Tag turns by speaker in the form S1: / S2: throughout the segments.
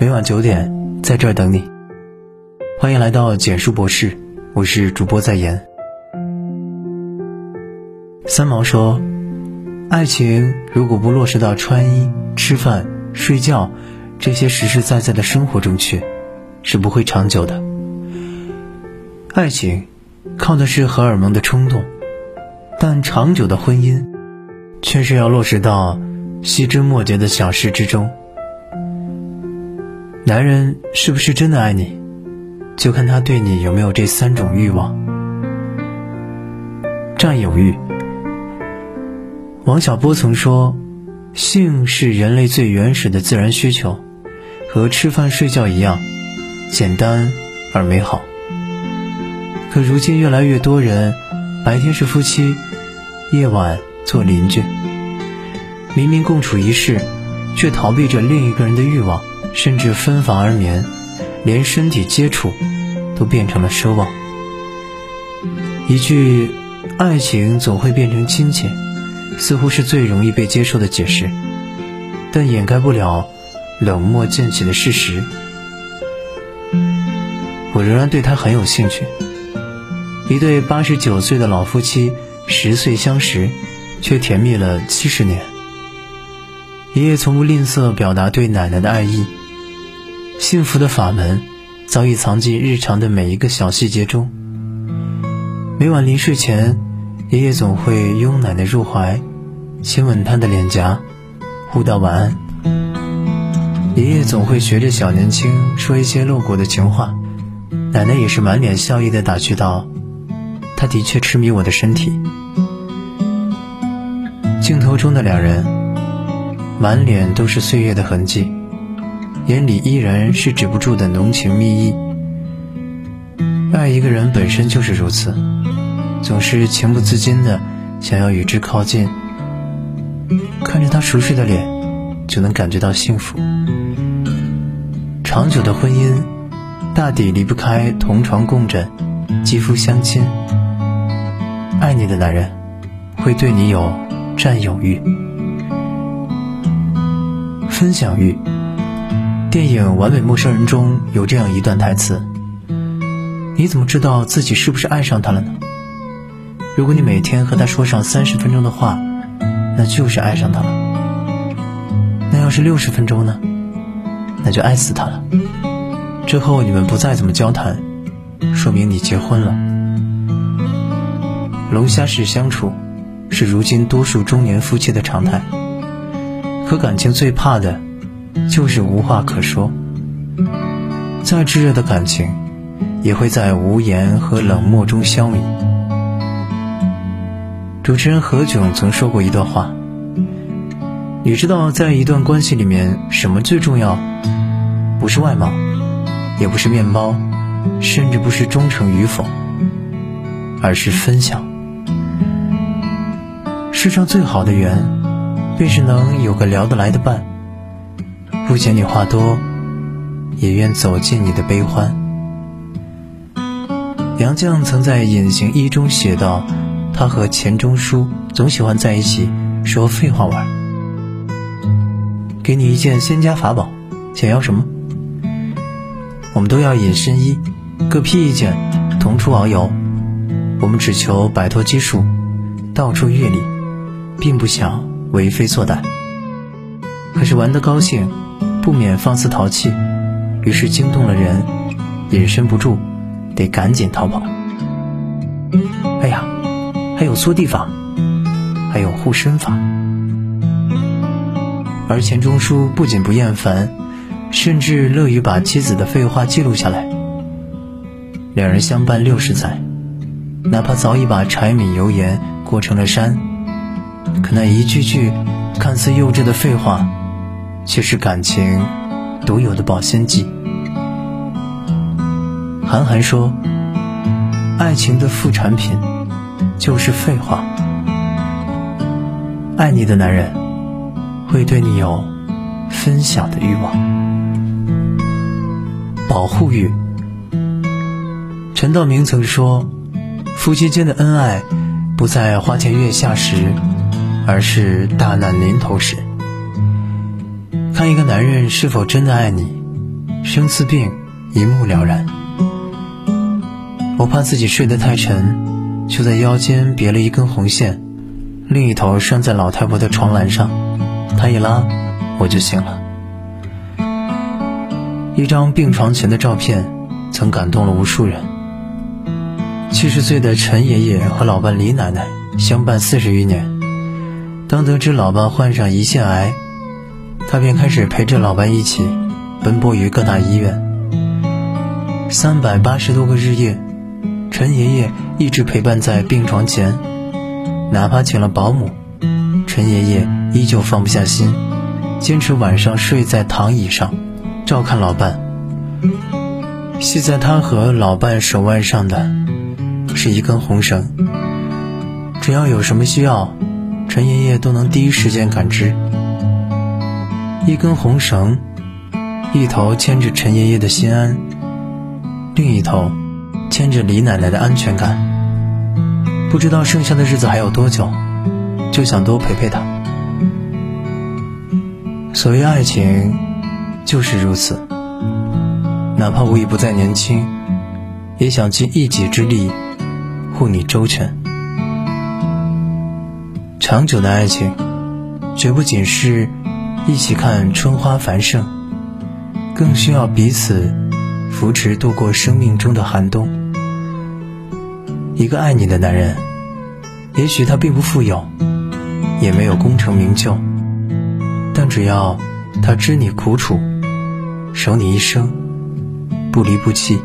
S1: 每晚九点在这儿等你。欢迎来到简书博士，我是主播在言。三毛说：“爱情如果不落实到穿衣、吃饭、睡觉这些实实在在的生活中去，是不会长久的。爱情靠的是荷尔蒙的冲动，但长久的婚姻却是要落实到细枝末节的小事之中。”男人是不是真的爱你，就看他对你有没有这三种欲望：占有欲。王小波曾说：“性是人类最原始的自然需求，和吃饭睡觉一样，简单而美好。”可如今越来越多人，白天是夫妻，夜晚做邻居，明明共处一室，却逃避着另一个人的欲望。甚至分房而眠，连身体接触都变成了奢望。一句“爱情总会变成亲情”，似乎是最容易被接受的解释，但掩盖不了冷漠渐起的事实。我仍然对他很有兴趣。一对八十九岁的老夫妻，十岁相识，却甜蜜了七十年。爷爷从不吝啬表达对奶奶的爱意。幸福的法门早已藏进日常的每一个小细节中。每晚临睡前，爷爷总会拥奶奶入怀，亲吻她的脸颊，互道晚安。爷爷总会学着小年轻说一些露骨的情话，奶奶也是满脸笑意的打趣道：“他的确痴迷我的身体。”镜头中的两人，满脸都是岁月的痕迹。眼里依然是止不住的浓情蜜意。爱一个人本身就是如此，总是情不自禁的想要与之靠近。看着他熟睡的脸，就能感觉到幸福。长久的婚姻，大抵离不开同床共枕、肌肤相亲。爱你的男人，会对你有占有欲、分享欲。电影《完美陌生人》中有这样一段台词：“你怎么知道自己是不是爱上他了呢？如果你每天和他说上三十分钟的话，那就是爱上他了。那要是六十分钟呢？那就爱死他了。之后你们不再怎么交谈，说明你结婚了。龙虾式相处，是如今多数中年夫妻的常态。可感情最怕的。”就是无话可说，再炙热的感情，也会在无言和冷漠中消弭。主持人何炅曾说过一段话：“你知道，在一段关系里面，什么最重要？不是外貌，也不是面包，甚至不是忠诚与否，而是分享。世上最好的缘，便是能有个聊得来的伴。”不嫌你话多，也愿走进你的悲欢。杨绛曾在《隐形一》中写道：“他和钱钟书总喜欢在一起说废话玩。”给你一件仙家法宝，想要什么？我们都要隐身衣，各披一件，同出遨游。我们只求摆脱拘束，到处阅历，并不想为非作歹。可是玩得高兴。不免放肆淘气，于是惊动了人，隐身不住，得赶紧逃跑。哎呀，还有缩地法，还有护身法。而钱钟书不仅不厌烦，甚至乐于把妻子的废话记录下来。两人相伴六十载，哪怕早已把柴米油盐过成了山，可那一句句看似幼稚的废话。却是感情独有的保鲜剂。韩寒说：“爱情的副产品就是废话。爱你的男人会对你有分享的欲望，保护欲。”陈道明曾说：“夫妻间的恩爱不在花前月下时，而是大难临头时。”看一个男人是否真的爱你，生次病一目了然。我怕自己睡得太沉，就在腰间别了一根红线，另一头拴在老太婆的床栏上，她一拉，我就醒了。一张病床前的照片，曾感动了无数人。七十岁的陈爷爷和老伴李奶奶相伴四十余年，当得知老伴患上胰腺癌，他便开始陪着老伴一起奔波于各大医院。三百八十多个日夜，陈爷爷一直陪伴在病床前，哪怕请了保姆，陈爷爷依旧放不下心，坚持晚上睡在躺椅上，照看老伴。系在他和老伴手腕上的。是一根红绳，只要有什么需要，陈爷爷都能第一时间感知。一根红绳，一头牵着陈爷爷的心安，另一头牵着李奶奶的安全感。不知道剩下的日子还有多久，就想多陪陪他。所谓爱情，就是如此。哪怕我已不再年轻，也想尽一己之力。护你周全，长久的爱情，绝不仅是一起看春花繁盛，更需要彼此扶持度过生命中的寒冬。一个爱你的男人，也许他并不富有，也没有功成名就，但只要他知你苦楚，守你一生，不离不弃，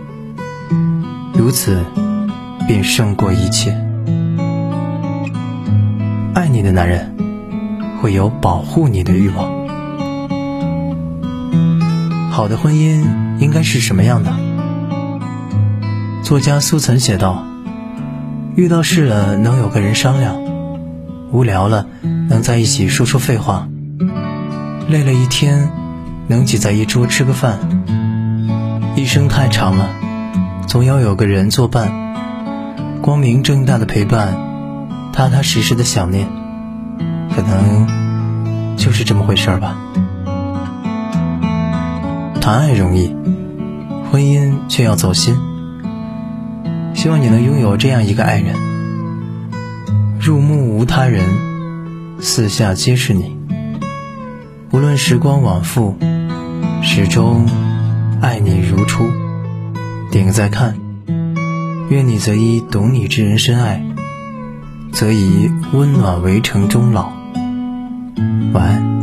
S1: 如此。便胜过一切。爱你的男人会有保护你的欲望。好的婚姻应该是什么样的？作家苏岑写道：“遇到事了能有个人商量，无聊了能在一起说说废话，累了一天能挤在一桌吃个饭。一生太长了，总要有个人作伴。”光明正大的陪伴，踏踏实实的想念，可能就是这么回事儿吧。谈爱容易，婚姻却要走心。希望你能拥有这样一个爱人，入目无他人，四下皆是你。无论时光往复，始终爱你如初。点个再看。愿你则以懂你之人深爱，则以温暖围城终老。晚安。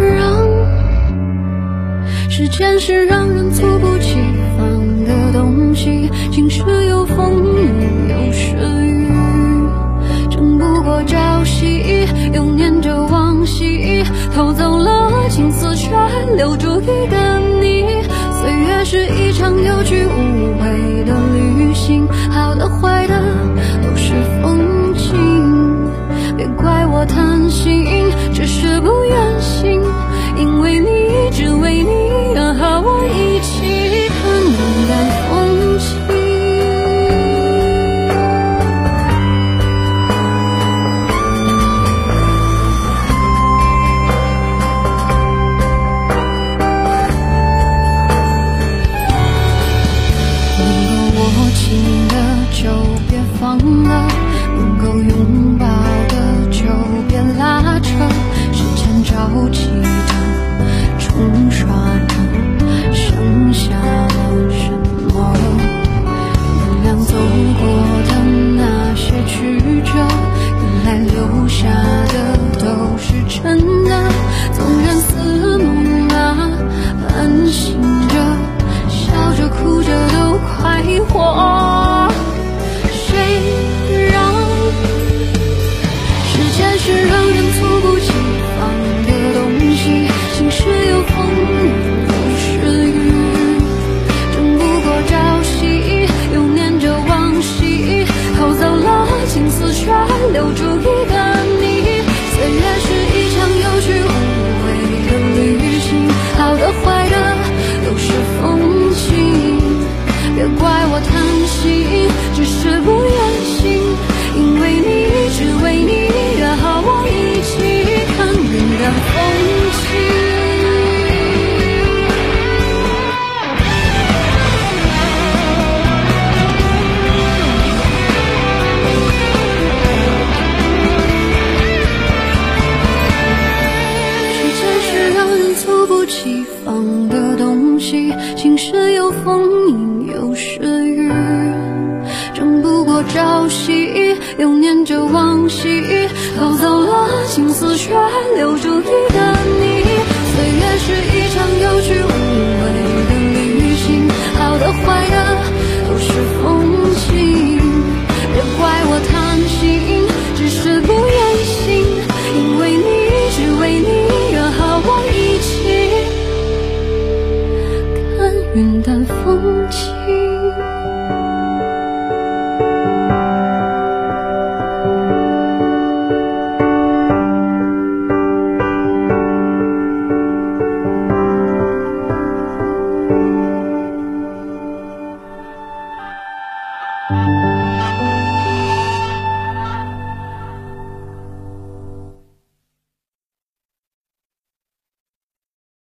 S2: 让时间是让人猝不及防的东西？晴时有风，雨有时雨，争不过。朝夕又念着往昔，偷走了青丝，却留住一个你。别怪我贪心只是不愿